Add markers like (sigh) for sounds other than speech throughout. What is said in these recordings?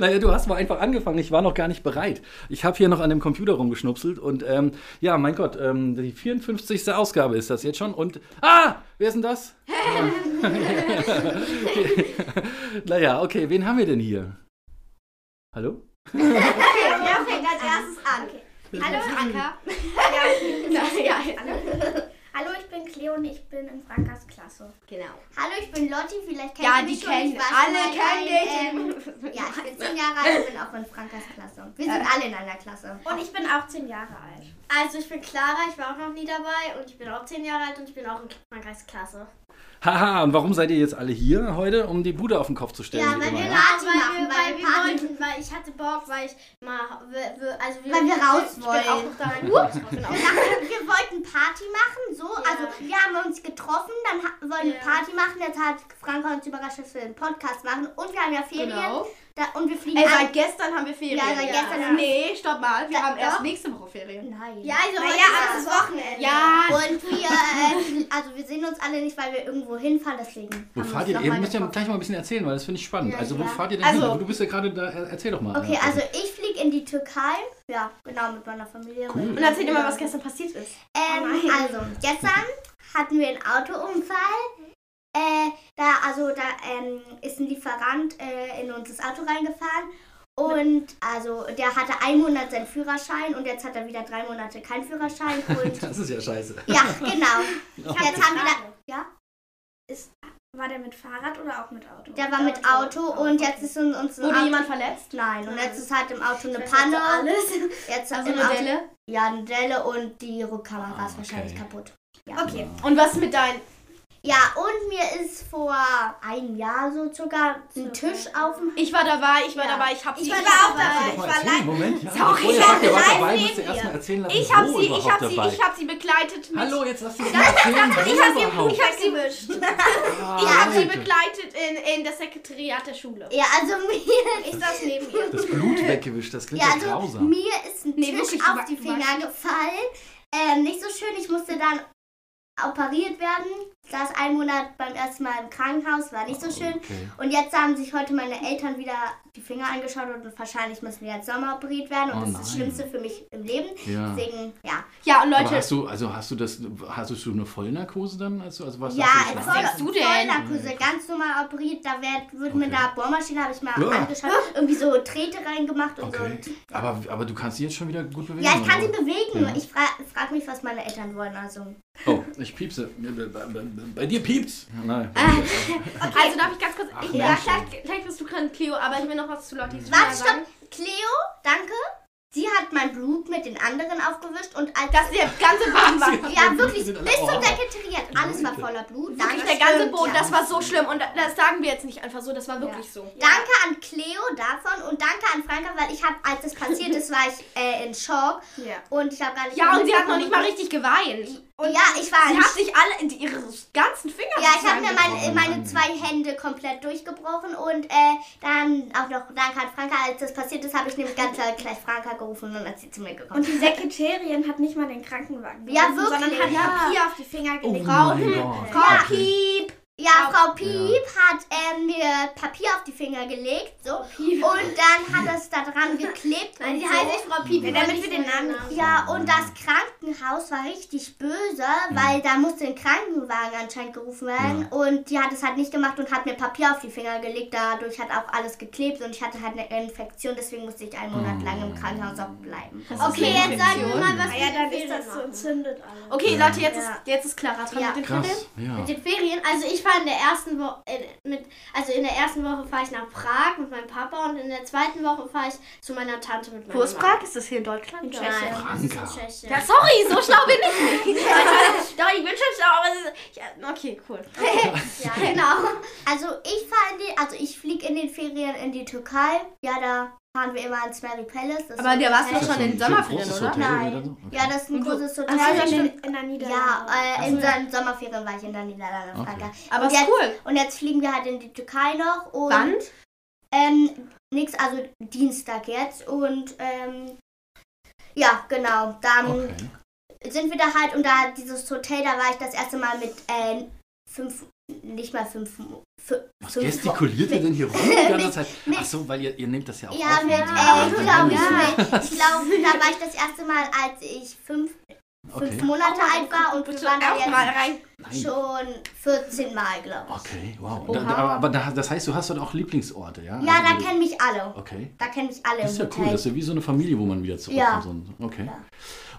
naja, du hast mal einfach angefangen. Ich war noch gar nicht bereit. Ich habe hier noch an dem Computer rumgeschnupselt und ähm, ja, mein Gott, ähm, die 54. Ausgabe ist das jetzt schon. Und ah, wer ist denn das? okay. (laughs) Naja, okay, wen haben wir denn hier? Hallo? Okay, wer fängt als erstes an? Hallo, Franka. Ja, Na, ja, hallo. Ich bin Cleo und ich bin in Frankas Klasse. genau. Hallo, ich bin Lotti, vielleicht kennt Ja, ihr die mich kennen, Ich war schon alle kennen dich. Ähm, ja, ich bin (laughs) 10 Jahre alt und bin auch in Frankas Klasse. Wir sind alle in einer Klasse. Und ich bin auch 10 Jahre alt. Also ich bin Clara, ich war auch noch nie dabei und ich bin auch 10 Jahre alt und ich bin auch in Frankreichs Klasse. Haha, und warum seid ihr jetzt alle hier heute, um die Bude auf den Kopf zu stellen? Ja, weil immer, wir ja? Party weil machen, wir, weil wir Party wollten, weil ich hatte Bock, weil ich mal, also wir, Weil wir raus ich bin auch wollen. noch da wir wollten Party machen, so. Also, wir haben uns getroffen, dann wir Ja. Party machen. Jetzt hat Franka uns überrascht, dass wir einen Podcast machen. Und wir haben ja Ferien. Genau. Da, und wir fliegen Ey, seit gestern haben wir Ferien. Ja, seit gestern haben wir- Nee, stopp mal. Wir Da- haben erst doch. nächste Woche Ferien. Nein. Ja, also heute Naja, ist aber das Wochenende. Ja. Und wir, äh, (laughs) also wir sehen uns alle nicht, weil wir irgendwo hinfahren, deswegen. Wo fahrt ihr? Ihr müsst ja gleich mal ein bisschen erzählen, weil das finde ich spannend. Ja, also, wo ja. fahrt ihr denn Also- hin? Du bist ja gerade da, er- erzähl doch mal. Okay, Äh, also ich fliege in die Türkei. Ja, genau, mit meiner Familie. Cool. Und erzähl dir mal, was gestern passiert ist. Ähm, Oh also, gestern hatten wir einen Autounfall. Äh, da, also da ähm, ist ein Lieferant äh, in uns das Auto reingefahren. Und also der hatte einen Monat seinen Führerschein und jetzt hat er wieder drei Monate keinen Führerschein. (laughs) Und das ist ja scheiße. ja, genau. (laughs) Ich Jetzt haben wir da, ja, Ist, war der mit Fahrrad oder auch mit Auto? der war mit Auto und jetzt ist uns, uns Wurde Auto, jemand verletzt? Nein, und jetzt ist halt im Auto eine Panne. (laughs) jetzt Alles. Jetzt Also eine Auto- Delle? Ja, eine Delle und die Rückkamera Ah, ist wahrscheinlich okay. kaputt. Okay. Und was mit deinen... Ja, und mir ist vor einem Jahr so sogar ein Tisch auf dem Ich war dabei, ich war Ja. dabei, ich hab Ich sie... war ich da auch dabei. Ich war live- Moment. Ja, Sorry, ich war dabei, dir. erzählen lassen, Ich hab wo sie, ich überhaupt hab sie, dabei. ich hab sie begleitet mit... Hallo, jetzt lass mich mal erzählen. Ich hab sie, ich hab sie, gewischt. Ah, ich hab sie (laughs) begleitet in, in das Sekretariat der Schule. Ja, also mir Ist das neben (laughs) ihr? Das Blut weggewischt, das klingt ja, ja, also grausam. mir ist ein Nee, Tisch auf die Finger gefallen. Ähm, nicht so schön, ich musste dann operiert werden. Saß einen Monat beim ersten Mal im Krankenhaus, war nicht so schön. Okay. Und jetzt haben sich heute meine Eltern wieder die Finger angeschaut und wahrscheinlich müssen wir jetzt Sommer operiert werden. Und Oh das ist das nein. Schlimmste für mich im Leben. Ja. Deswegen, ja. Ja, und Aber Leute, hast du, also hast du das, hast du eine Vollnarkose dann? Also, also was Ja, hast du voll, denkst du denn? Vollnarkose, ganz normal operiert. Da wird, wird Okay. einer Bohrmaschine, habe ich mal Ja. angeschaut, irgendwie so Drähte reingemacht und Okay. so. Aber, aber du kannst sie jetzt schon wieder gut bewegen? Ja, ich kann sie bewegen. Ja. Ich frage frag mich, was meine Eltern wollen. Also. Oh, ich piepse. Bei dir piepst. Nein. also darf ich ganz kurz... Ach, ich, ja, gleich, gleich bist du dran, Cleo, aber ich will noch was zu Lottis Warte, Finger stopp. sagen. Cleo, danke. Sie hat mein Blut mit den anderen aufgewischt und als. Dass der ganze Boden war... (laughs) ja, wirklich, bis zum. Sekretariat. Alles war voller Blut. Wirklich, Danke. der ganze Boden, ja. das war so schlimm. Und das sagen wir jetzt nicht einfach so, das war wirklich so. Danke an Cleo davon und danke an Franka, weil ich habe, als es passiert ist, war ich äh, in Schock (laughs) Ja. und ich habe gar nicht. Ja, und sie hat noch nicht mal richtig geweint. Und ja, ich war Sie hat sich alle in ihre ganzen Finger Ja, ich habe mir meine, Oh meine zwei Hände komplett durchgebrochen und äh, dann auch noch danke an Franka. Als das passiert ist, habe ich nämlich ganz laut gleich Franka gerufen und dann ist sie zu mir gekommen. Und die Sekretärin hat nicht mal den Krankenwagen Ja, gerufen, sondern wirklich, hat ja. Papier auf die Finger Oh gelegt. mein Gott. Frau Okay. Piep. Ja, Frau- Frau Piep hat ähm, mir Papier auf die Finger gelegt so und dann hat es da dran geklebt. Nein, und die so. heißt nicht Frau Piep, damit wir den Namen nicht Ja, und das Krankenhaus war richtig böse, weil da musste ein Krankenwagen anscheinend gerufen werden. Und die hat es halt nicht gemacht und hat mir Papier auf die Finger gelegt. Dadurch hat auch alles geklebt und ich hatte halt eine Infektion. Deswegen musste ich einen Monat lang im Krankenhaus auch bleiben. Okay, jetzt sagen wir mal, Ah ja, dann ist das so entzündet alles. Okay, Leute, jetzt, Ja. ist, jetzt ist Clara dran Ja. mit den Ferien. Krass, ja. Mit den Ferien, also ich war in der ersten Woche, äh, mit, also in der ersten Woche fahre ich nach Prag mit meinem Papa und in der zweiten Woche fahre ich zu meiner Tante mit meiner Wo ist Mama. Prag? Ist das hier in Deutschland? In. Tschechien. Franka. Das ist in Tschechien. Ja, sorry, so schlau bin ich nicht. (laughs) Doch, ich bin schon schlau, aber es ist, ja, okay, cool. (laughs) Ja, genau. Also ich fahre in die, also ich fliege in den Ferien in die Türkei. Ja, da fahren wir immer ins Mary Palace. Das Aber der warst du schon in ein Sommerferien, oder? Hotel Nein. oder so? Okay. Ja, das ist ein großes Hotel. Also in in, den- den, in der Niederlande. Ja, äh, in seinen Sommerferien war ich in der Niederlande. Okay. Aber und ist jetzt, cool. Und jetzt fliegen wir halt in die Türkei noch. Und, Wann? Ähm, nix, also Dienstag jetzt. Und ähm, Ja, genau. Dann Okay. sind wir da halt und da dieses Hotel, da war ich das erste Mal mit äh, fünf, nicht mal fünf, fü- Was fünf gestikuliert ihr denn hier rum die ganze Zeit? Ach so, weil ihr, ihr nehmt das ja auch Ja, auf. mit, äh, (laughs) ich Ja, glaube, ja. ich glaube, da war ich das erste Mal, als ich fünf, fünf Okay. Monate alt war und wir waren da auch mal jetzt rein. Nein. schon 14 Mal, glaube ich. Okay, wow. Da, da, aber da, das heißt, du hast dort auch Lieblingsorte, ja? Ja, da Also, kennen mich alle. Okay. Da kennen mich alle Das ist ja cool, das ist ja wie so eine Familie, wo man wieder zurückkommt. Ja. Okay. Ja.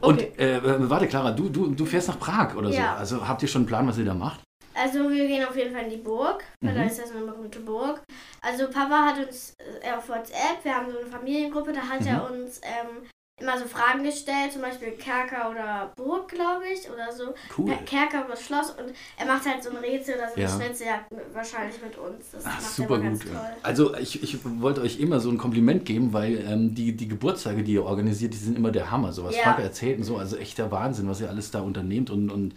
Und Okay. äh, äh, warte, Clara, du, du, du fährst nach Prag oder Ja. so. Also habt ihr schon einen Plan, was ihr da macht? Also wir gehen auf jeden Fall in die Burg, weil Mhm. da ist ja so eine berühmte Burg. Also Papa hat uns äh, auf WhatsApp, wir haben so eine Familiengruppe, da hat Mhm. er uns ähm, immer so Fragen gestellt, zum Beispiel Kerker oder Burg, glaube ich, oder so. Cool. Ke- Kerker oder Schloss und er macht halt so ein Rätsel oder so eine Ja. Schnitzeljagd wahrscheinlich mit uns. Das Ach, macht er super gut. ganz toll. Also ich, ich wollte euch immer so ein Kompliment geben, weil ähm, die, die Geburtstage, die ihr organisiert, die sind immer der Hammer. So was Ja. Frank erzählt und so, also echter Wahnsinn, was ihr alles da unternehmt und, und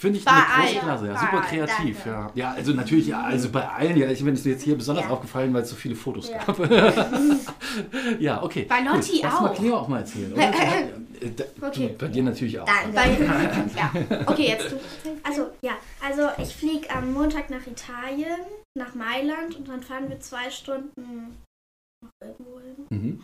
finde ich Bei eine große allen. Klasse. Ja, Bei super kreativ. Ja. ja, also natürlich, ja, also bei allen, ja, ich bin es jetzt hier besonders Ja. aufgefallen, weil es so viele Fotos Ja. gab. (laughs) ja, okay. Bei Lotti Gut. Lass mal auch. Cleo auch mal erzählen. Oder? (laughs) Da- Okay. Bei dir natürlich auch. Danke. Bei, ja. Okay, jetzt du. (laughs) Also ja, also ich fliege am Montag nach Italien, nach Mailand und dann fahren wir zwei Stunden noch irgendwo hin. Mhm.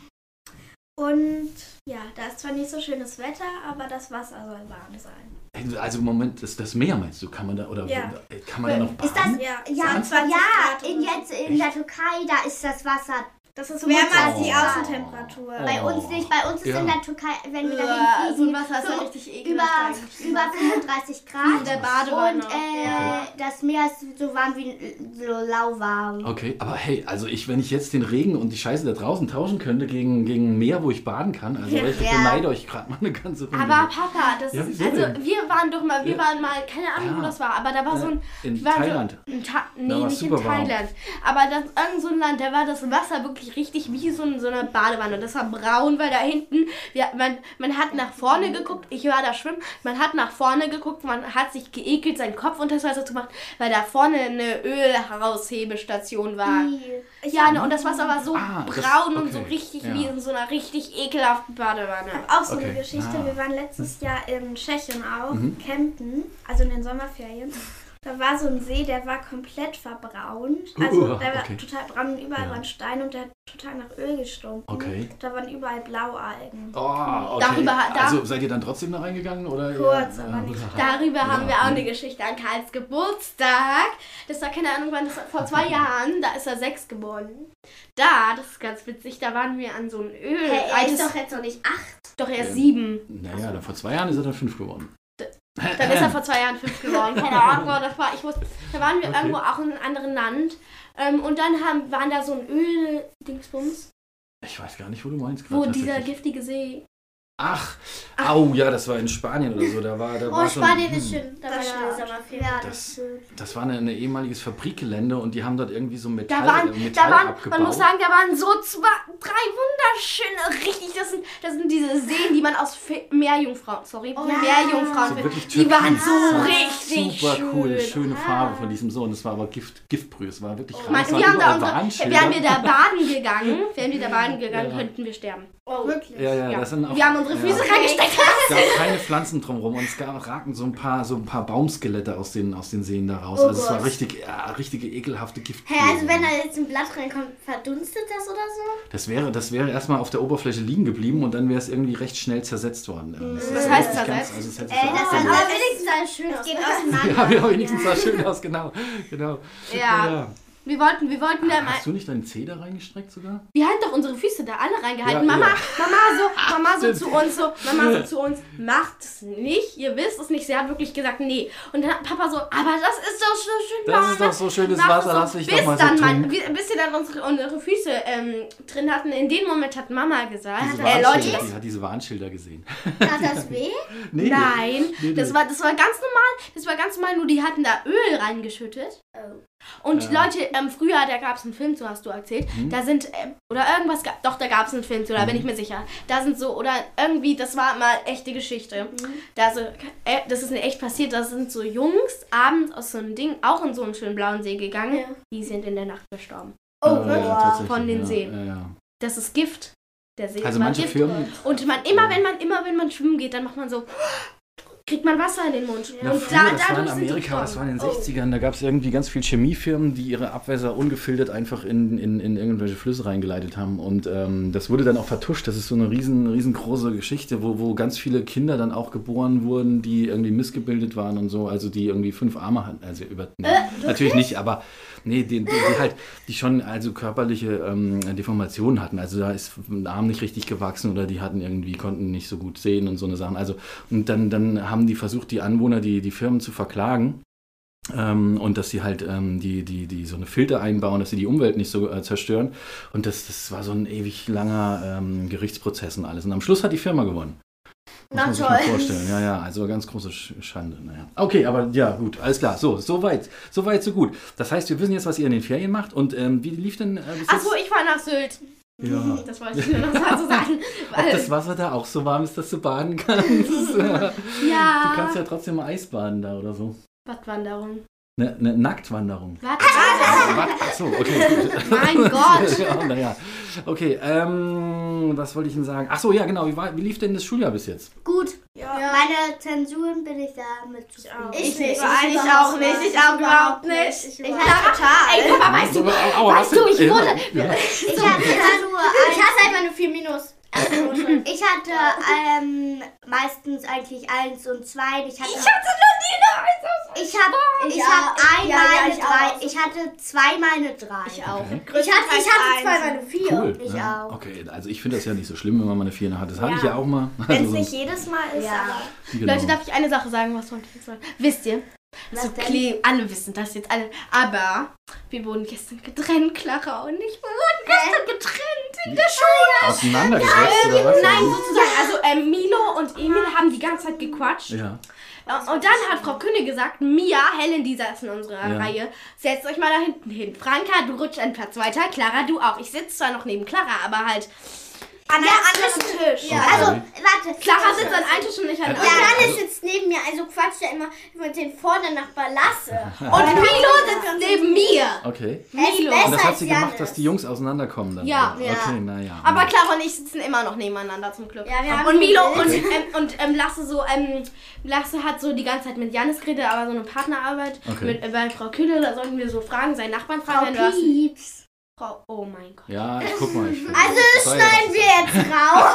Und ja, da ist zwar nicht so schönes Wetter, aber das Wasser soll warm sein. Also Moment, das, das Meer meinst du, kann man da oder Ja. kann man da noch Ist das- baden? Ja, Ja, 22 ja in jetzt in der Türkei, da ist das Wasser. Das ist 25 wärmer als die. Außentemperatur. Bei Oh. uns nicht. Bei uns ist Ja. in der Türkei, wenn wir Äh, dahin so Wasser ist ja so richtig über, ekelhaft. eigentlich. über 35 In Grad. der Badewanne. Und äh, das Meer ist so warm wie so lauwarm. Okay, aber hey, also ich, wenn ich jetzt den Regen und die Scheiße da draußen tauschen könnte gegen, gegen ein Meer, wo ich baden kann, also ich Ja. beneide euch gerade mal eine ganze Runde. Aber Papa, das Ja, ist, also denn? wir waren doch mal, wir Ja. waren mal, keine Ahnung, wo das war, aber da war so ein, in Thailand. So, in Ta nee, Da nicht in super warm. Thailand, aber das irgend so ein Land, da war das Wasser wirklich richtig wie so, ein, so eine Badewanne. Das war braun, weil da hinten, wir, man, man hat nach vorne geguckt, ich war da schwimmen, man hat nach vorne geguckt, man hat sich geekelt, seinen Kopf unter das Wasser zu machen, weil da vorne eine Ölheraushebestation war. Die- Ja, ne, und das Wasser war so Ah, das- braun und so okay, richtig ja. wie in so einer richtig ekelhaften Badewanne. Auch so Okay. eine Geschichte. Ah. Wir waren letztes Jahr in Tschechien auch, Mhm. campen, also in den Sommerferien. Da war so ein See, der war komplett verbraunt. Uh, Also der war okay. total braun und überall Ja. waren Steine und der hat total nach Öl gestunken. Okay. Da waren überall Blaualgen. Oh, okay. Darüber- da- also seid ihr dann trotzdem da reingegangen? Oder Kurz, ja, aber nicht. Darüber Ja. haben wir auch eine Geschichte an Karls Geburtstag. Das war keine Ahnung wann, das war vor zwei Jahren, da ist er sechs geworden. Da, das ist ganz witzig, da waren wir an so einem Öl. Hey, er ist doch jetzt noch nicht acht. doch er ist Ja. sieben. Naja, da vor zwei Jahren ist er dann fünf geworden. Dann ist er vor zwei Jahren fünf geworden. Keine Ahnung, das war, ich wusste, da waren wir Okay. irgendwo auch in einem anderen Land. Ähm, und dann haben, waren da so ein Öl-Dingsbums, Ich weiß gar nicht, wo du meinst. wo dieser giftige See. Ach, au, ja, das war in Spanien oder so. Da war, da Oh, war so Spanien ein, ist schön. Da war Das. Sommerferien. Ja, Das- das war ein ehemaliges Fabrikgelände und die haben dort irgendwie so Metall, Da waren, äh, da Metall waren, abgebaut. man muss sagen, da waren so zwei, drei wunderschöne, richtig, das sind, das sind diese Seen, die man aus Fe- Meerjungfrauen, sorry, ja. Meerjungfrauen so findet. wirklich Die waren so Das war richtig Super schön. cool, schöne Ah. Farbe von diesem Sohn. Das war aber Gift, Giftbrühe. Es war wirklich Man, rein. Es waren wir haben da unsere, wären wir da baden gegangen, wären wir da baden (laughs) gegangen, Ja. könnten wir sterben. Oh, wirklich? Ja, ja, Ja. das sind auch. Wir haben unsere Füße ja. reingesteckt. (laughs) Es gab keine Pflanzen drumherum und es gab, ragten so ein paar, so ein paar Baumskelette aus den, aus den Seen da raus. Oh also es war Gott. richtig, ja, richtige ekelhafte Giftbrühe. Hey, also wenn da jetzt ein Blatt reinkommt, verdunstet das oder so? Das wäre, das wäre erstmal auf der Oberfläche liegen geblieben und dann wäre es irgendwie recht schnell zersetzt worden. Ähm, das Was ist heißt zersetzt? Ganz, also es hätte Äh, das Aber wenigstens sah es schön aus. geht auseinander. (laughs) ja, ja, wenigstens sah schön aus, genau. genau. Ja. Wir wollten, wir wollten da mal. Hast du nicht deinen Zeh da reingestreckt sogar? Wir haben doch unsere Füße da alle reingehalten. Ja, Mama, ja. Mama so, Mama so zu uns, so, Mama so zu uns, macht es nicht, ihr wisst es nicht. Sie hat wirklich gesagt, nee. Und dann hat Papa so, aber das ist doch so schön Das warm. ist doch so schönes Wasser, es lass so, mich bis doch mal so dann wie- bis wir dann unsere, unsere Füße ähm, drin hatten. In dem Moment hat Mama gesagt, Diese äh, Leute, die hat diese Warnschilder gesehen. Tat das (laughs) weh? Nee, Nein, nee, das nee. war, das war ganz normal. Das war ganz normal, nur die hatten da Öl reingeschüttet. Oh. Und Ja. Leute, ähm, früher, da gab es einen Film zu, hast du erzählt. Mhm. Da sind, ähm, oder irgendwas, ga- doch, da gab es einen Film zu, da bin Mhm. ich mir sicher. Da sind so, oder irgendwie, das war mal echte Geschichte. Da so, äh, das ist mir echt passiert, da sind so Jungs abends aus so einem Ding auch in so einen schönen blauen See gegangen. Ja. Die sind in der Nacht gestorben. Oh, Ja, ja, Von den ja, Seen. Ja, ja. Das ist Gift. Der See Also ist mal manche Gift. Firmen. Und man, immer wenn man, immer wenn man schwimmen geht, dann macht man so, kriegt man Wasser in den Mund. Na, und früher, da, das war in Amerika, das war in den Frauen. 60ern, da gab es irgendwie ganz viele Chemiefirmen, die ihre Abwässer ungefiltert einfach in, in, in irgendwelche Flüsse reingeleitet haben. Und ähm, das wurde dann auch vertuscht. Das ist so eine riesen, riesengroße Geschichte, wo, wo ganz viele Kinder dann auch geboren wurden, die irgendwie missgebildet waren und so, also die irgendwie fünf Arme hatten. Also über, nee, natürlich nicht, aber nee, die, die, die halt, die schon also körperliche ähm, Deformationen hatten. Also da ist ein Arm nicht richtig gewachsen oder die hatten irgendwie, konnten nicht so gut sehen und so eine Sachen. Also und dann, dann haben die versucht, die Anwohner, die, die Firmen zu verklagen. Ähm, und dass sie halt ähm, die, die, die so eine Filter einbauen, dass sie die Umwelt nicht so äh, zerstören. Und das, das war so ein ewig langer ähm, Gerichtsprozess und alles. Und am Schluss hat die Firma gewonnen. Muss Na man sich mal vorstellen. Ja, ja, also ganz große Sch- Schande. Naja. Okay, aber ja, gut, alles klar. So, so weit, so weit, so gut. Das heißt, wir wissen jetzt, was ihr in den Ferien macht. Und ähm, wie lief denn äh, bis jetzt? ich war nach Sylt. Ja. Das wollte ich nur noch dazu sagen. Ob das Wasser da auch so warm ist, dass du baden kannst? (laughs) du ja. kannst ja trotzdem mal Eisbaden da oder so. Wattwanderung. Eine ne Nacktwanderung. (laughs) Was? Achso, okay. (laughs) Mein Gott. (laughs) ja, naja. Okay, ähm, was wollte ich denn sagen? Achso, ja, genau. Wie, war, wie lief denn das Schuljahr bis jetzt? Gut. Ja. Meine Zensuren bin ich da mit zufrieden. Ich nicht. Ich, Ich ich überhaupt auch nicht. nicht. Ich auch überhaupt Ich nicht. überhaupt Clara, total. Ey, Papa, weißt du, Aua, weißt du, ich ja, wurde. Ja. Ich hatte nur Ich hasse halt meine 4 Minus. Ich hatte ähm, meistens eigentlich eins und zwei. Ich hatte, Ich hatte eine Eins ich hab, ich Ja, hab einmal ja, ja, eine ich drei. auch. Ich hatte zweimal eine drei. Ich auch. Okay. Ich hatte, ich hatte zwei meine 4. Cool. Ich ja. auch. Okay, also ich finde das ja nicht so schlimm, wenn man mal eine Vier hat. Das hatte ich Ja. auch mal. Wenn es Also nicht jedes Mal ist, Ja. aber genau. Leute, darf ich eine Sache sagen? Was wollte ich jetzt sagen? Wisst ihr? Was So? Klee, alle wissen das jetzt alle. Aber wir wurden gestern getrennt, Clara und ich. Wir wurden gestern getrennt in der Schule. Auseinandergesetzt oder was? Nein, sozusagen. Also ähm, Milo und Emil haben die ganze Zeit gequatscht. Ja. Und dann hat Frau König gesagt, Mia, Helen, die saß in unserer Ja. Reihe, setzt euch mal da hinten hin. Franka, du rutschst an Platz weiter, Clara, du auch. Ich sitze zwar noch neben Clara, aber halt, an einem anderen Tisch. Ja, Okay. also, warte. Clara sitzt an einem Tisch und ich an Ja, einem anderen. Janis sitzt neben mir, also quatscht er immer mit den vor der Nachbar Lasse. Und Milo sitzt neben mir. Okay. Milo. Und das hat sie gemacht, dass die Jungs auseinanderkommen dann. Ja. Ja. Okay, naja. Aber Clara und ich sitzen immer noch nebeneinander zum Glück. Ja, wir haben Und Milo und, ähm, und ähm, Lasse so, ähm, Lasse hat so die ganze Zeit mit Janis geredet, aber so eine Partnerarbeit Okay. mit, äh, bei Frau Kühne, da sollten wir so fragen, seinen Nachbarn Frau fragen, hast. Pieps. Frau, oh mein Gott. Ja, ich guck mal. Ich (laughs) Also das schneiden wir jetzt raus.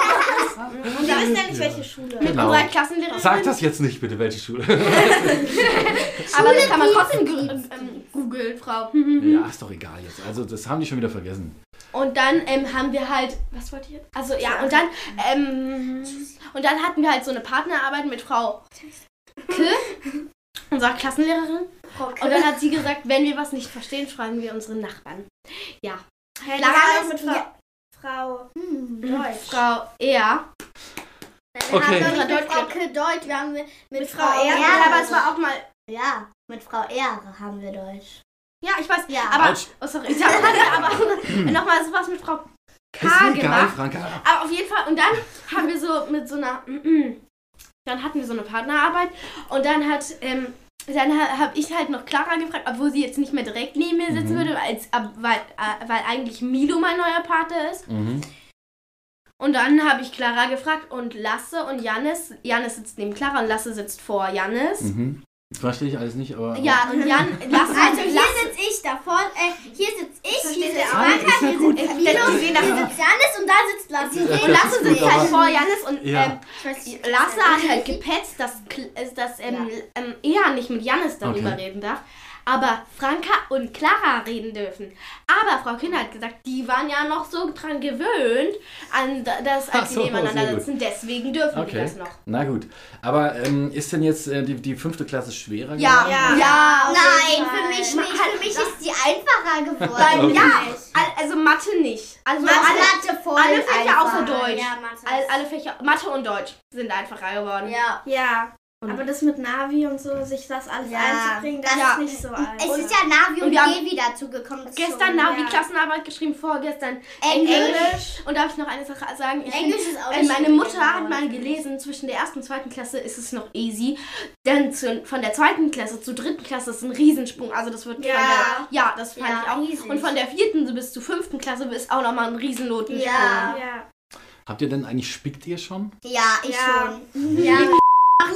(laughs) Und wir wissen ja nicht, welche Schule. Mit Genau. unserer Klassenlehrerin. Sag das jetzt nicht bitte, welche Schule. (laughs) Aber das kann man trotzdem ähm, googeln, Frau. ja, ist doch egal jetzt. Also, das haben die schon wieder vergessen. Und dann ähm, haben wir halt, was wollt ihr? Also ja, und dann, ähm, und dann hatten wir halt so eine Partnerarbeit mit Frau K, unserer Klassenlehrerin. Und dann hat sie gesagt, wenn wir was nicht verstehen, fragen wir unsere Nachbarn. Ja, Hey, Clara ist- mit Frau, ja. Frau Hm. Deutsch. Frau Er. Wir Okay. haben doch nicht mit Deutsch- Frau K Deutsch, wir haben mit, mit Frau Frau Ehre. Ja, Ehre. aber es war auch mal. Ja, mit Frau Ehre haben wir Deutsch. Ja, ich weiß. Ja. aber. Autsch. Oh, sorry. Ich (laughs) habe aber nochmal sowas mit Frau K Ist egal, gemacht. Franka. Aber auf jeden Fall, und dann haben wir so mit so einer, dann hatten wir so eine Partnerarbeit und dann hat, ähm, dann ha, habe ich halt noch Clara gefragt, obwohl sie jetzt nicht mehr direkt neben mir sitzen Mhm. würde, als, weil, weil eigentlich Milo mein neuer Pate ist. Mhm. Und dann habe ich Clara gefragt und Lasse und Jannis, Jannis sitzt neben Clara und Lasse sitzt vor Jannis. Mhm. Verstehe ich alles nicht, aber. Ja, und Jan, (laughs) Lasse, Also hier sitze ich davor, äh, hier sitze ich, hier sitzt Franka, hier sitzt das- hier sitzt Janis und da sitzt Lasse. und Lasse ist sitzt gut, halt vor Jannis und Ja. ähm, Lasse hat halt gepetzt, dass, dass ähm, ähm, er nicht mit Jannis darüber Okay. reden darf. Aber Franka und Clara reden dürfen. Aber Frau Kinder hat gesagt, die waren ja noch so dran gewöhnt, an da- das, als sie so, nebeneinander sehr gut. sitzen. Deswegen dürfen die Okay. das noch. Na gut. Aber ähm, ist denn jetzt äh, die, die fünfte Klasse schwerer Ja, geworden? ja. auf Nein, für mich nicht. Für mich ist die einfacher geworden. Okay. ja, al- also Mathe nicht. Also Mathe, alle, Mathe voll alle Fächer einfach. außer Deutsch. Ja, Mathe. all, alle Fächer, Mathe und Deutsch sind einfacher geworden. Ja. Ja, Und- aber das mit Navi und so, sich das alles Ja, einzubringen, das ja. ist nicht so einfach. Es ist ja Navi Und und, wir haben G wieder zugekommen. Das ist Gestern schon- Navi ja. Klassenarbeit geschrieben, vorgestern Englisch. Englisch. Und darf ich noch eine Sache sagen? Ich Englisch find, ist auch äh, Meine Mutter hat mal gelesen, zwischen der ersten und zweiten Klasse ist es noch easy. Dann zu, von der zweiten Klasse zur dritten Klasse ist ein Riesensprung. Also das wird Ja. der, ja, das fand Ja, ich auch. riesig. Und von der vierten bis zur fünften Klasse ist auch nochmal ein Riesennotensprung. Ja. ja. Habt ihr denn eigentlich, spickt ihr schon? Ja, ich Ja. schon. Ja,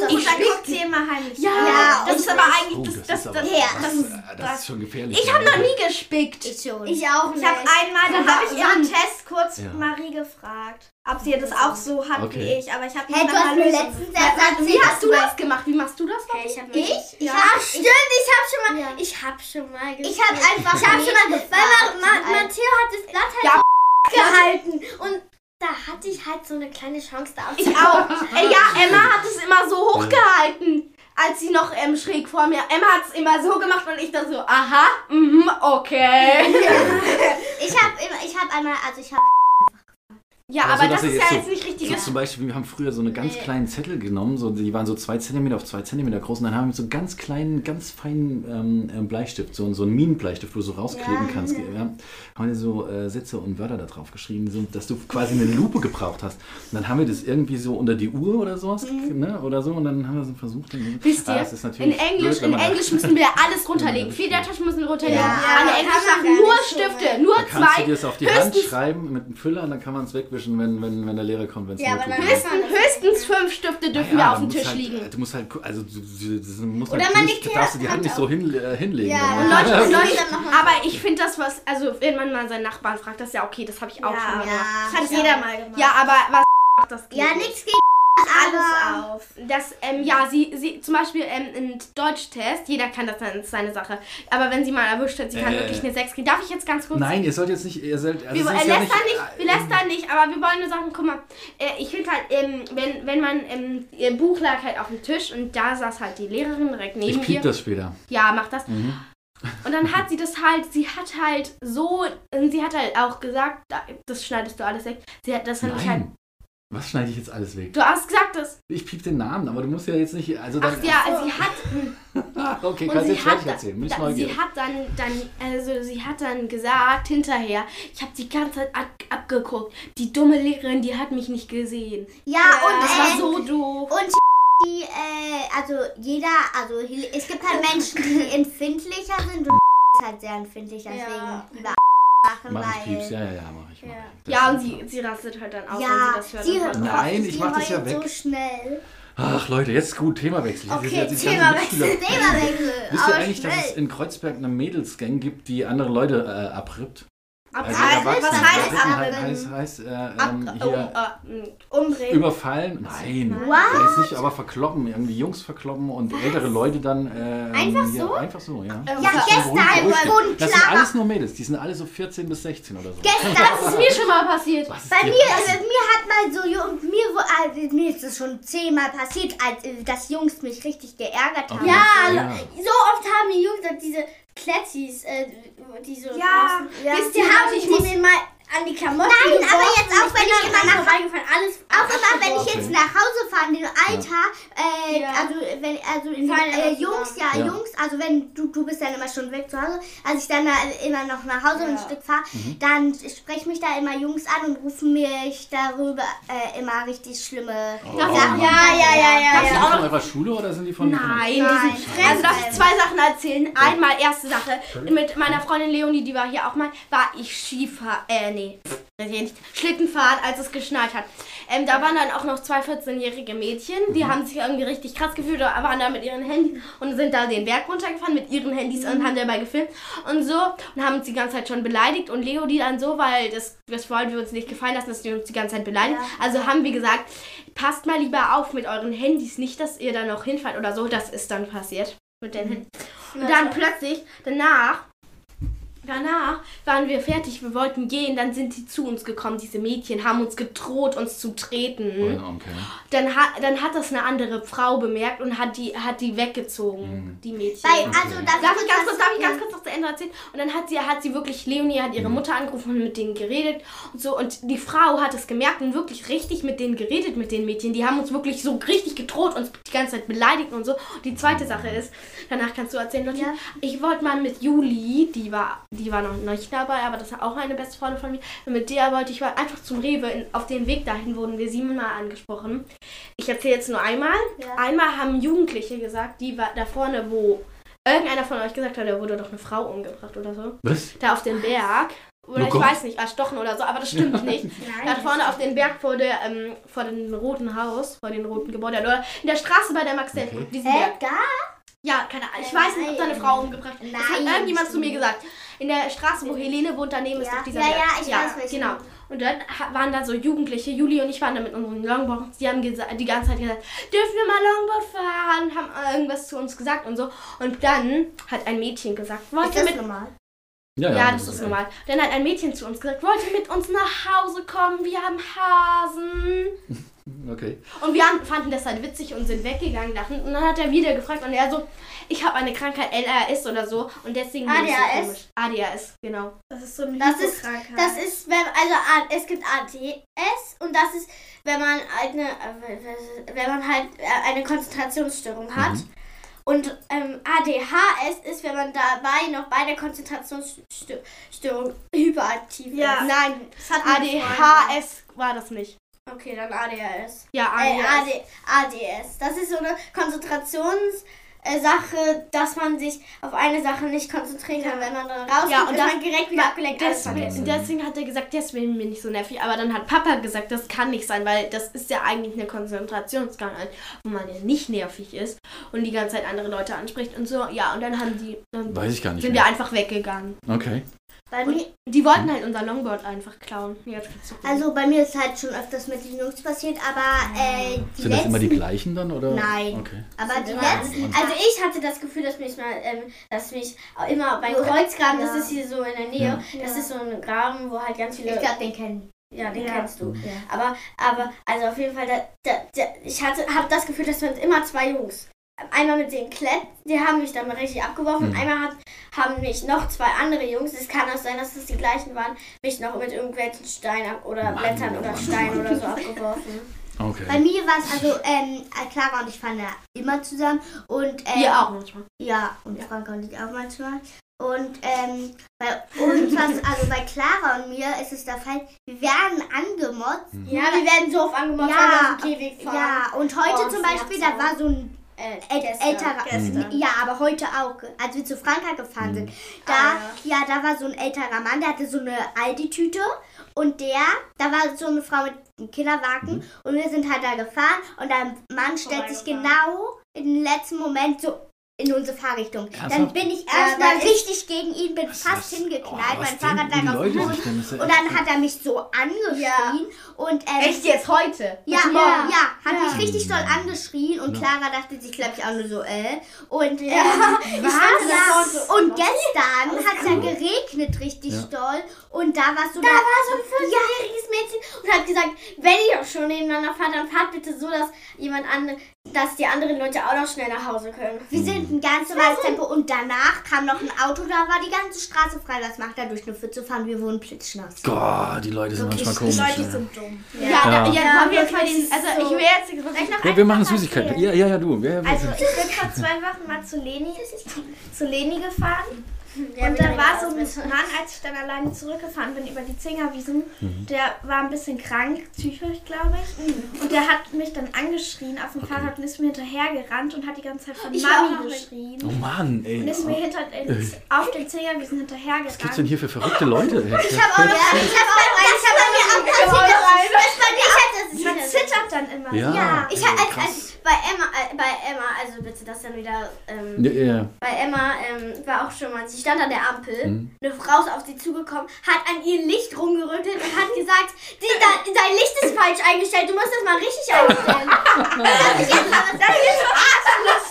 Ich ich dann spick- guckt sie immer heimlich. Ja, Ja, das ist aber ich- eigentlich, Oh, das, das das, ist das. Das, ist, das ist schon gefährlich. ich habe noch nie gespickt. Ich schon. Ich auch nicht. Ich habe einmal, da habe ich im Test kurz Ja. Marie gefragt, ob sie das auch so hat Okay. wie ich, aber ich habe Hey, du hast mir letztens erzählt, Wie hast du das gemacht? Wie machst du das? Ich habe Ich? Ich Ja. hab, Stimmt, ich habe schon mal, Ja. ich habe schon mal ich hab einfach Ich habe schon mal, weil. Matteo hat das Blatt halt gehalten und da hatte ich halt so eine kleine Chance da Ich auch. Äh, ja, Emma hat es immer so hochgehalten, als sie noch ähm, schräg vor mir. Emma hat es immer so gemacht und ich dann so, aha, mhm, okay. (laughs) Ich hab immer, ich hab einmal, also ich hab Ja, Aber aber das ist ihr ja jetzt jetzt so- nicht richtig. So zum Beispiel, wir haben früher so eine ganz Nee. kleinen Zettel genommen, so, die waren so zwei Zentimeter auf zwei Zentimeter groß und dann haben wir so einen ganz kleinen, ganz feinen ähm, ähm, Bleistift, so, so einen Minenbleistift, wo du so rauskleben Ja. kannst. Ja. Haben wir so äh, Sätze und Wörter da drauf geschrieben, so, dass du quasi eine Lupe gebraucht hast. Und dann haben wir das irgendwie so unter die Uhr oder sowas, ne, oder so, und dann haben wir so versucht. Dann, Mhm. Wisst ihr, Ah, es ist in Englisch, blöd, in Englisch müssen wir alles (laughs) runterlegen. Ja, Viele der Taschen müssen wir runterlegen. Ja. An Ja, Englisch Sachen nur Stifte, nur Da kannst zwei. du dir das auf die Hand schreiben mit einem Füller und dann kann man es wegwischen, wenn, wenn, wenn der Lehrer kommt. wenn's Ja, aber dann Höchstens, höchstens fünf Stifte dürfen Ja, wir auf dem musst Tisch halt, liegen. Du musst halt, also du, du, das muss Oder halt man legt darfst du die Hand nicht so hin, äh, hinlegen. Ja, dann, und? Leute, Ja, Leute, aber ich finde das was, also wenn man mal seinen Nachbarn fragt, das ist ja okay, das habe ich auch Ja. schon mal gemacht. Das hat jeder mal gemacht. Ja, aber was macht das geht ja nicht. nichts gegen alles auf. Das, ähm, ja, sie, sie, zum Beispiel ähm, im Deutschtest, jeder kann das, dann ist seine Sache. Aber wenn sie mal erwischt hat, sie kann Äh. wirklich eine 6 kriegen. Darf ich jetzt ganz kurz? Nein, ihr sollt jetzt nicht, ihr sollt, also Wir, äh, ist ja lästern nicht, wir äh, lästern nicht, aber wir wollen nur sagen, guck mal, äh, ich finde halt, ähm, wenn, wenn man, ähm, ihr Buch lag halt auf dem Tisch und da saß halt die Lehrerin direkt neben Ich piep ihr. das später. Ja, mach das. Mhm. Und dann hat sie das halt, sie hat halt so, sie hat halt auch gesagt, da- das schneidest du alles weg. Sie hat das ich halt. Was schneide ich jetzt alles weg? Du hast gesagt, das. Ich piep den Namen, aber du musst ja jetzt nicht, also dann... Ach ja, sie hat. Ah, (laughs) okay, kannst sie jetzt hat, fertig erzählen, bin ich da, neugierig. sie hat dann, dann, also sie hat dann gesagt hinterher, ich habe die ganze Zeit ab, abgeguckt. Die dumme Lehrerin, die hat mich nicht gesehen. ja, Ja, und Das war so doof. und die äh, also jeder also es gibt halt Menschen die empfindlicher sind und ist (laughs) halt sehr empfindlich deswegen Ja. lieber machen Mach ich pieps, ja, ja, ja, mach ich. Mach Ja. ich. Ja, und sie, sie rastet halt dann aus, ja, wenn sie das hört. sie. Nein, ich mach das ja weg. so schnell Ach Leute, jetzt gut, Themawechsel. Okay, Themawechsel, Themawechsel. Wisst ihr eigentlich, dass es in Kreuzberg eine Mädelsgang gibt, die andere Leute äh, abrippt? Also? Erwachsene, Was heißt Erwachsene abrippt? heißt, heißt äh, ähm, oh, hier äh, Umdrehen. überfallen. Nein, What? nicht, aber verkloppen, irgendwie Jungs verkloppen und ältere Leute dann. ähm, Einfach so? Einfach so, ja. Ja, was- gestern wurden Das sind alles nur Mädels, die sind alle so 14 bis 16 oder so. gestern (laughs) Das ist mir schon mal passiert. Was ist Bei mir, äh, mir hat mal so Jung- mir, also, mir ist das schon zehnmal passiert, als äh, dass Jungs mich richtig geärgert haben. Okay. Ja, Ja. so oft haben die Jungs dann diese Klettis, äh, die so Ja, draußen- ja. Wisst ihr, haben die mir mal an die Klamotten Nein, aber geworfen jetzt auch, und wenn bin ich immer nach- alles Auch immer, wenn ich jetzt nach Hause fahre, in dem Alter, äh, Ja. also wenn, also in, Fallen äh, Jungs, ja, Ja. Jungs, also wenn du, du bist dann immer schon weg zu Hause, als ich dann immer noch nach Hause ein Ja. Stück fahre, Mhm. dann sprechen mich da immer Jungs an und rufen mich darüber äh, immer richtig schlimme Oh, Sachen. Ja, ja, ja, ja, Sind ja. die von eurer Schule oder sind die von. Nein, die Nein. sind, also darf ich zwei Sachen erzählen. Einmal, erste Sache, mit meiner Freundin Leonie, die war hier auch mal, war ich Skifahren, äh, nee, Schlittenfahren, als es geschneit hat. Ähm, da waren dann auch noch zwei 14-jährige Mädchen, die Mhm. haben sich irgendwie richtig krass gefühlt, waren da mit ihren Handys und sind da den Berg runtergefahren mit ihren Handys Mhm. und haben dabei gefilmt und so und haben uns die ganze Zeit schon beleidigt und Leo die dann so, weil das, das wollten wir uns nicht gefallen lassen, dass die uns die ganze Zeit beleidigen. Also haben wir gesagt, passt mal lieber auf mit euren Handys, nicht, dass ihr da noch hinfallt oder so. Das ist dann passiert mit den Handys. Und dann plötzlich, danach, danach waren wir fertig, wir wollten gehen, dann sind sie zu uns gekommen, diese Mädchen, haben uns gedroht, uns zu treten. Okay. Dann hat, dann hat das eine andere Frau bemerkt und hat die, hat die weggezogen, die Mädchen. Weil, also, darf Darf ich ganz kurz, darf ich ganz kurz noch zu Ende erzählen? Und dann hat sie, hat sie wirklich, Leonie hat ihre Mutter angerufen und mit denen geredet und so. Und die Frau hat es gemerkt und wirklich richtig mit denen geredet, mit den Mädchen. Die haben uns wirklich so richtig gedroht, uns die ganze Zeit beleidigt und so. Und die zweite Sache ist, danach kannst du erzählen, Lotti, Ja. ich wollte mal mit Juli, die war, die war noch nicht dabei, aber das war auch eine beste Freundin von mir. Und mit der wollte ich einfach zum Rewe. In, auf den Weg dahin wurden wir siebenmal angesprochen. Ich erzähle jetzt nur einmal. Ja. Einmal haben Jugendliche gesagt, die war da vorne, wo irgendeiner von euch gesagt hat, da wurde doch eine Frau umgebracht oder so. Was? Da auf dem Berg. oder Oh ich Gott. weiß nicht, erstochen oder so, aber das stimmt (laughs) nicht. da vorne auf den Berg vor der, ähm, vor dem roten Haus, vor den roten Gebäuden, oder in der Straße bei der Max Dent, Okay. diesen Hä, Berg. da? Ja, keine Ahnung. Ich Äh, weiß nicht, ob seine Frau umgebracht hat. Das hat irgendjemand zu mir gesagt. In der Straße, wo Helene wohnt, daneben ist Ja. doch dieser Ja, ja, ich weiß, welchen. Genau. Und dann waren da so Jugendliche, Juli und ich waren da mit unseren Longboards. Die haben die ganze Zeit gesagt, dürfen wir mal Longboard fahren? Haben irgendwas zu uns gesagt und so. Und dann hat ein Mädchen gesagt, wollt Ist ihr das mit normal? Ja, ja, das ist normal. Dann hat ein Mädchen zu uns gesagt, wollt ihr mit uns nach Hause kommen? Wir haben Hasen. (laughs) Okay. Und wir haben- fanden das halt witzig und sind weggegangen dachten. Und dann hat er wieder gefragt und er so, ich habe eine Krankheit LRS oder so und deswegen bin ich so ADHS? komisch. ADHS, genau. Das ist so eine Das ist, das ist, wenn, also es gibt ADS und das ist, wenn man eine, äh, wenn man halt äh, eine Konzentrationsstörung hat. Mhm. Und ähm, ADHS ist, wenn man dabei noch bei der Konzentrationsstörung hyperaktiv Ja. ist. Nein, Das hat eine ADHS war das nicht. Okay, dann ADHS. Ja, Äh, ADHS. AD, ADS. Das ist so eine Konzentrationssache, dass man sich auf eine Sache nicht konzentrieren kann. Wenn man dann rauskommt, Ja, und ist das- man direkt wieder abgelenkt. Deswegen, deswegen hat er gesagt, deswegen bin ich so nervig. Aber dann hat Papa gesagt, das kann nicht sein, weil das ist ja eigentlich eine Konzentrationskrankheit, wo man ja nicht nervig ist und die ganze Zeit andere Leute anspricht und so. Ja, und dann haben die, dann Weiß ich gar nicht sind mehr. wir einfach weggegangen. Okay. Bei mir, die wollten halt unser Longboard einfach klauen. Also bei mir ist halt schon öfters mit den Jungs passiert, aber äh, die Sind das letzten... immer die gleichen dann oder? Nein. Okay. aber die letzten... Also ich hatte das Gefühl, dass mich mal, ähm, dass mich auch immer beim Kreuzgraben, das Ja. ist hier so in der Nähe, Ja. das ist so ein Graben, wo halt ganz viele, Ich glaube, den kennen. ja, den Ja. kennst du. Ja. Aber, aber, also auf jeden Fall, da, da, da, ich hatte, habe das Gefühl, dass waren immer zwei Jungs. Einmal mit den Klett, die haben mich dann mal richtig abgeworfen. Mhm. Einmal hat, haben mich noch zwei andere Jungs, es kann auch sein, dass es die gleichen waren, mich noch mit irgendwelchen Steinen ab- oder Mann, Blättern oder Mann, Steinen oder so (laughs) abgeworfen. Bei Okay. mir war es also, ähm, Clara und ich fahren ja immer zusammen und ähm, Wir auch manchmal. Ja, und Franka und ich auch manchmal. Und ähm, bei uns, was, also bei Clara und mir ist es der Fall, wir werden angemotzt. Ja, wir werden so oft angemotzt, Ja, weil wir auf dem Gehweg fahren. Ja, und heute Oh, zum Beispiel, da war so ein äl gestern. älterer, Gestern. ja, aber heute auch, als wir zu Franka gefahren Mhm. sind, da, Ah, ja. da war so ein älterer Mann, der hatte so eine Aldi-Tüte. Und der, da war so eine Frau mit einem Kinderwagen. Und wir sind halt da gefahren. Und der Mann stellt sich genau im letzten Moment so in unsere Fahrrichtung. Dann Ernsthaft? bin ich Ja, erstmal richtig gegen ihn, bin fast was- hingeknallt, Oh, was mein Fahrrad lag auf dem Boden ja und dann hat er mich so angeschrien und ähm, Echt jetzt heute? ja, ja, Morgen? ja, hat Ja. mich richtig doll angeschrien und Ja. Clara dachte sich, glaube ich, auch nur so, äh. Und, ähm, Was? ja, und gestern hat es ja geregnet richtig Ja. doll und da warst du Da war so ein 14-jähriges Mädchen und hat gesagt, wenn ihr doch schon nebeneinander fahrt, dann fahrt bitte so, dass jemand andere, dass die anderen Leute auch noch schnell nach Hause können. Wir sind ein ganz normales Tempo und danach kam noch ein Auto, da war die ganze Straße frei. Was macht er durch eine Pfütze fahren? Wir wurden plitschnass. Gott, die Leute sind manchmal Die komisch. Leute ja. sind dumm. Ja, Ja. ja. ja, Ja, wollen wir jetzt mal wirklich den, also so. ich will jetzt wirklich noch Ja, wir machen Süßigkeiten. Ja, ja, ja, du. Also ich bin vor zwei Wochen mal zu Leni, zu Leni gefahren Ja, und da war so ein mit- Mann, als ich dann alleine zurückgefahren bin über die Zingerwiesen, Mhm. der war ein bisschen krank, psychisch glaube ich. Und der hat mich dann angeschrien auf dem Fahrrad und ist mir hinterhergerannt und hat die ganze Zeit von Ich Mami geschrien. Oh Mann, Und ey. ist mir hinter, äh, auf den Zingerwiesen Was gibt's denn hinterhergerannt. hier für verrückte Leute? Ich habe auch noch, ich habe auch, ich habe bei mir auch passiert, das ist bei mir zittert dann immer. Ja, Ja, Ich ey, hab, als, krass. als, bei Emma, äh, bei Emma, also bitte das dann wieder, ähm, Ja, ja. bei Emma ähm, war auch schon mal, sie stand an der Ampel, Mhm. eine Frau ist auf sie zugekommen, hat an ihr Licht rumgerüttelt und hat gesagt, die, da, dein Licht ist falsch eingestellt, du musst das mal richtig einstellen. (laughs)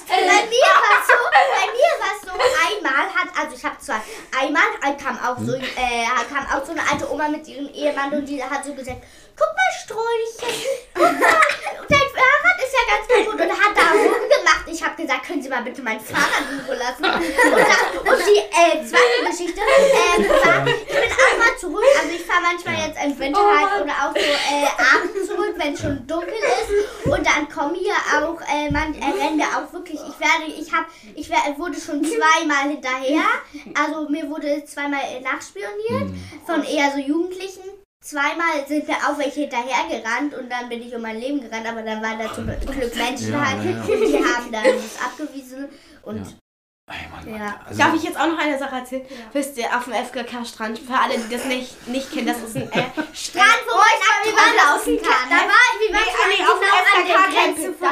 Bei mir war es so, bei mir war es so, einmal hat, also ich habe zwar, einmal kam auch so, äh, kam auch so eine alte Oma mit ihrem Ehemann und die hat so gesagt, guck mal Sträuchchen, guck mal, dein Fahrrad ist ja ganz kaputt und hat da rumgemacht. Ich habe gesagt, können Sie mal bitte mein Fahrrad in Ruhe lassen. Und, und die äh, zweite Geschichte äh, war, ich bin auch mal zurück, also ich fahre manchmal jetzt im Winter halt oder auch so äh, abends zurück, wenn es schon dunkel ist. Und dann kommen hier auch, äh, man äh, rennen wir auch wirklich, ich werde, ich habe, ich wer- wurde schon zweimal hinterher, also mir wurde zweimal nachspioniert von eher so Jugendlichen. Zweimal sind mir auch welche hinterhergerannt und dann bin ich um mein Leben gerannt, aber dann waren da zum Glück Menschen halt ja, ja. die haben dann das abgewiesen und. Ey, Mann, Ja. also, Darf ich jetzt auch noch eine Sache erzählen? Wisst ihr, auf dem FKK-Strand, für alle, die das nicht, nicht kennen, das ist ein äh, (laughs) Strand, wo man nackt laufen kann. Da war, wir waren Nee, genau auf dem an der Grenze von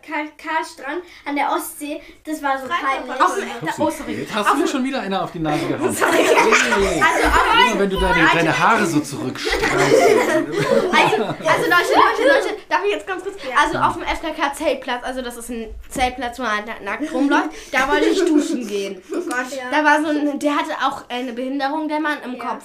FKK-Strand an der Ostsee. Das war so peinlich. auf dem, oh, sorry. Jetzt hast du mir schon wieder einer auf die Nase (laughs) gehauen. Hey. Also, wenn du deine, deine Haare so zurückstreifst. also, also Leute, Leute, Leute, darf ich jetzt ganz kurz? Also auf dem FKK-Zeltplatz, also das ist ein Zeltplatz, wo man na- nackt rumläuft, da wollte ich duschen gehen. (laughs) Oh Gott, ja. Da war so ein, der hatte auch eine Behinderung, der Mann im Kopf.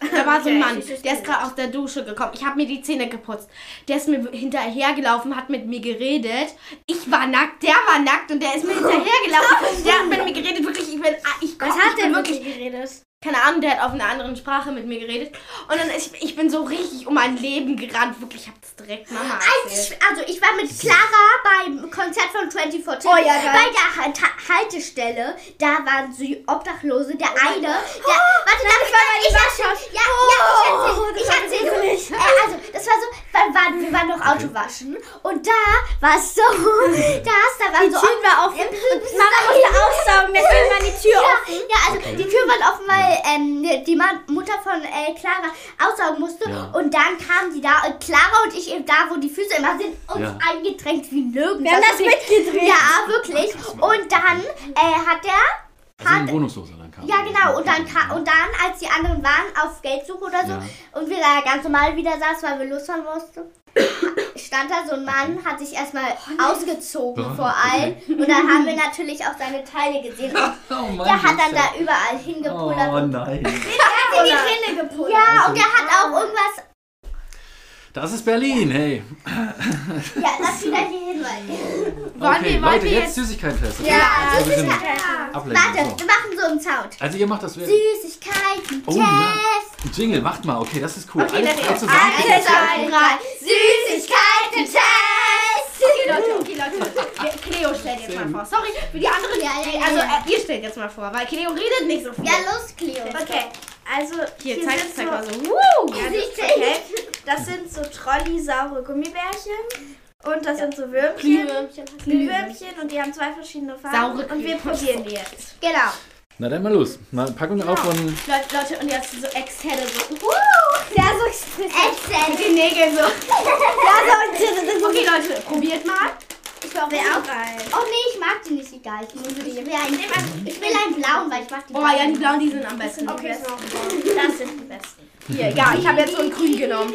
Da war so ein (laughs) Mann, der ist gerade aus der Dusche gekommen. Ich habe mir die Zähne geputzt. Der ist mir hinterhergelaufen, hat mit mir geredet. Ich war nackt, der war nackt und der ist mir (laughs) hinterhergelaufen. Der hat mit mir geredet, wirklich, ich bin, ah, ich, Was ich hat der wirklich geredet? Keine Ahnung, der hat auf einer anderen Sprache mit mir geredet. Und dann, ich, ich bin so richtig um mein Leben gerannt, wirklich, ich habe das direkt Mama erzählt. Ich, also ich war mit Clara beim Konzert von 24 Oh ja, geil. Bei der Halt- Haltestelle, da waren so Obdachlose. Der eine, der, warte, darf ich, ich erzähl, ja, ja, ich erzähl, ich erzähl. Äh, also, das war so, wir waren, wir waren noch Auto waschen und da war es so, das, (laughs) da waren Die so Tür war offen und Mama musste aussaugen, deswegen war die Tür ja, offen. ja, also die Tür war offen, weil ähm, die Ma Mutter von äh, Clara aussaugen musste. Ja. Und dann kamen die da und Clara und ich eben da, wo die Füße immer sind, uns Ja. eingedrängt wie nirgends. Wir haben das wirklich- mitgedreht. Ja, wirklich. Und dann äh, hat der Also dann kam. ja, genau. Und dann, und dann, als die anderen waren auf Geldsuche oder so, Ja. und wir da ganz normal wieder saßen, weil wir Lust haben mussten, stand da so ein Mann, hat sich erstmal ausgezogen Oh, vor allen. Und dann haben wir natürlich auch seine Teile gesehen. (laughs) Und Oh Mann, der hat dann da überall hingepullert. Oh nein. (laughs) in die Rinne gepullt. Ja, und der hat auch irgendwas. Das ist Berlin, hey. Ja, lass wieder hier hin, weil. Wollen Okay, wir, wollen Leute, wir jetzt jetzt... Süßigkeiten-Test. Okay? Ja, also wir sind Warte, ablenken. wir So. machen so einen Sound. Also ihr macht das. Süßigkeiten, Oh, ja. Test. Jingle, macht mal. Okay, das ist cool. Okay, Alle dann drei jetzt. zusammen. Eins, zwei, drei. Süßigkeiten, Test. Okay, Leute, okay, Leute. Cleo stellt jetzt mal vor. Sorry, für die anderen... Ja, ja, ja, also, ja. äh, ihr stellt jetzt mal vor, weil Cleo redet nicht so viel. Ja, los, Cleo. Okay, also Hier, hier zeig, sind zeig so, mal so. Woo! Ja, das, okay. das sind so Trolli-saure Gummibärchen und das sind so Würmchen. Glühwürmchen. Glühwürmchen und die haben zwei verschiedene Farben Saure und wir probieren die jetzt. Genau. Na dann mal los. Mal Packung auf und. Leute, Leute, und jetzt so Exhale so. Ja, so (laughs) Mit Excel. den Nägeln so. (laughs) Ja, Okay, Leute, probiert mal. Ich will auch Wäre auch geil. Oh nee, ich mag die nicht, die geilen. Ich will, einen, ich will einen blauen, weil ich mag die Oh ja, die blauen, die sind am besten. Okay, das sind die besten. Hier, ja, ich habe jetzt so ein grün genommen.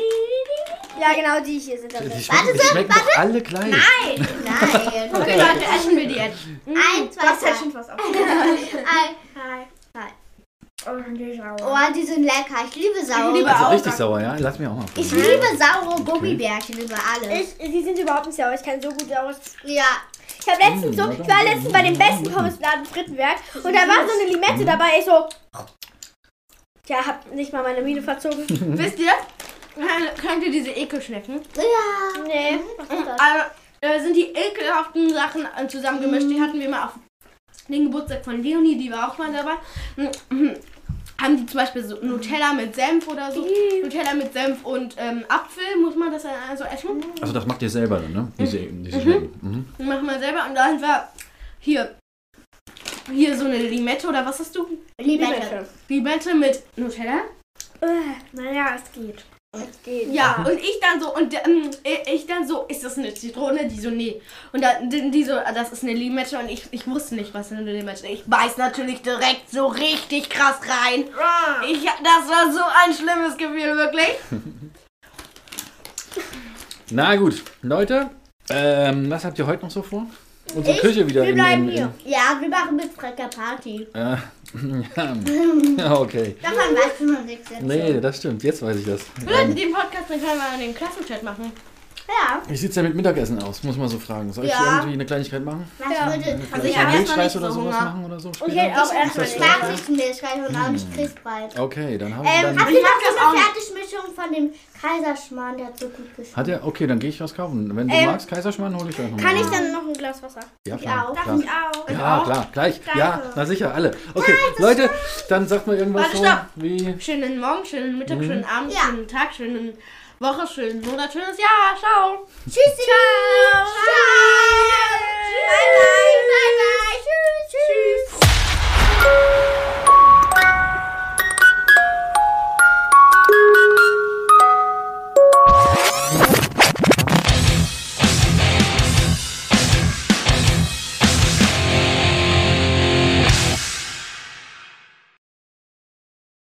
Ja, genau, die hier sind am Die besten. schmecken, die schmecken doch alle gleich. Nein. Okay, (laughs) Leute, essen wir die jetzt. Eins, Du zwei, hast ja drei. schon was (laughs) auf. Ein. Hi. Oh, die sauer. Oh, die sind lecker. Ich liebe saure. Ich liebe Also auch. richtig sauer, ja? Lass mich auch mal Ich probieren. liebe saure Gummibärchen über alles. Ich, die sind überhaupt nicht sauer. Ich kann so gut sauer. Ja. Ich habe letztens so, ich war letztens bei dem besten Pommesladen Frittenwerk und da war so eine Limette dabei. Ich so, ja, hab nicht mal meine Miene verzogen. (laughs) Wisst ihr? Kennt ihr diese Ekelschnecken? Ja. Nee, was ist das? Also, äh, sind die ekelhaften Sachen äh, zusammengemischt. Die hatten wir mal auf den Geburtstag von Leonie, die war auch mal dabei. Mhm. Haben die zum Beispiel so Nutella mit Senf oder so. Nutella mit Senf und ähm, Apfel, muss man das dann also essen? Also das macht ihr selber dann, ne? Diese, diese Schnecken. Mhm. Die machen wir selber. Und dann war hier, hier so eine Limette oder was hast du? Limette. Limette mit Nutella. Äh, naja, es geht. Es geht. Ja, und ich dann so, und ähm, ich dann so, ist das eine Zitrone? Die so, nee. Und dann die die so, ah, das ist eine Limette und ich, ich wusste nicht, was eine Limette ist. Ich beiß natürlich direkt so richtig krass rein. Ich, das war so ein schlimmes Gefühl, wirklich. (laughs) Na gut, Leute, ähm, was habt ihr heute noch so vor? Unsere Ich? Küche wieder Wir in, bleiben in, hier. Ja, wir machen mit Frecker Party. Äh, ja, (laughs) okay. Davon weißt du noch nichts jetzt. Nee, das stimmt. Jetzt weiß ich das. Leute, Ähm, den Podcast dann können wir in den Klassenchat machen. Ja. wie sieht's denn mit Mittagessen aus? Muss man so fragen. Soll ich Ja. irgendwie eine Kleinigkeit machen? Was Ja. würde. Also ich hab einen erstmal Milchreis nicht oder so sowas Hunger. machen oder so Okay, später? auch Ist erstmal das Ich fair? mag nicht Milchreis und auch nicht Christbreit. Okay, dann habe ich Ähm, dann. habt ihr mag noch auch eine. Fertigmischung von dem Kaiserschmarrn, der hat so gut geschmeckt. Hat er? Okay, dann gehe ich was kaufen. Wenn du Ähm, magst, Kaiserschmarrn, hole ich gleich noch Kann mal. ich dann noch ein Glas Wasser? Ja, klar. auch. Darf klar. ich auch? Ja, klar, gleich. Ja, Danke. na sicher, alle. Okay, Leute, dann sagt mal irgendwas Warte, so stopp. wie. Schönen Morgen, schönen Mittag, Mhm. schönen Abend, Ja. schönen Tag, schönen Woche schön, Monat schönes Jahr. Ciao. Tschüss. Ciao. Ciao. Ciao. Tschüss. Bye, bye. Bye, bye. Tschüss. Tschüss.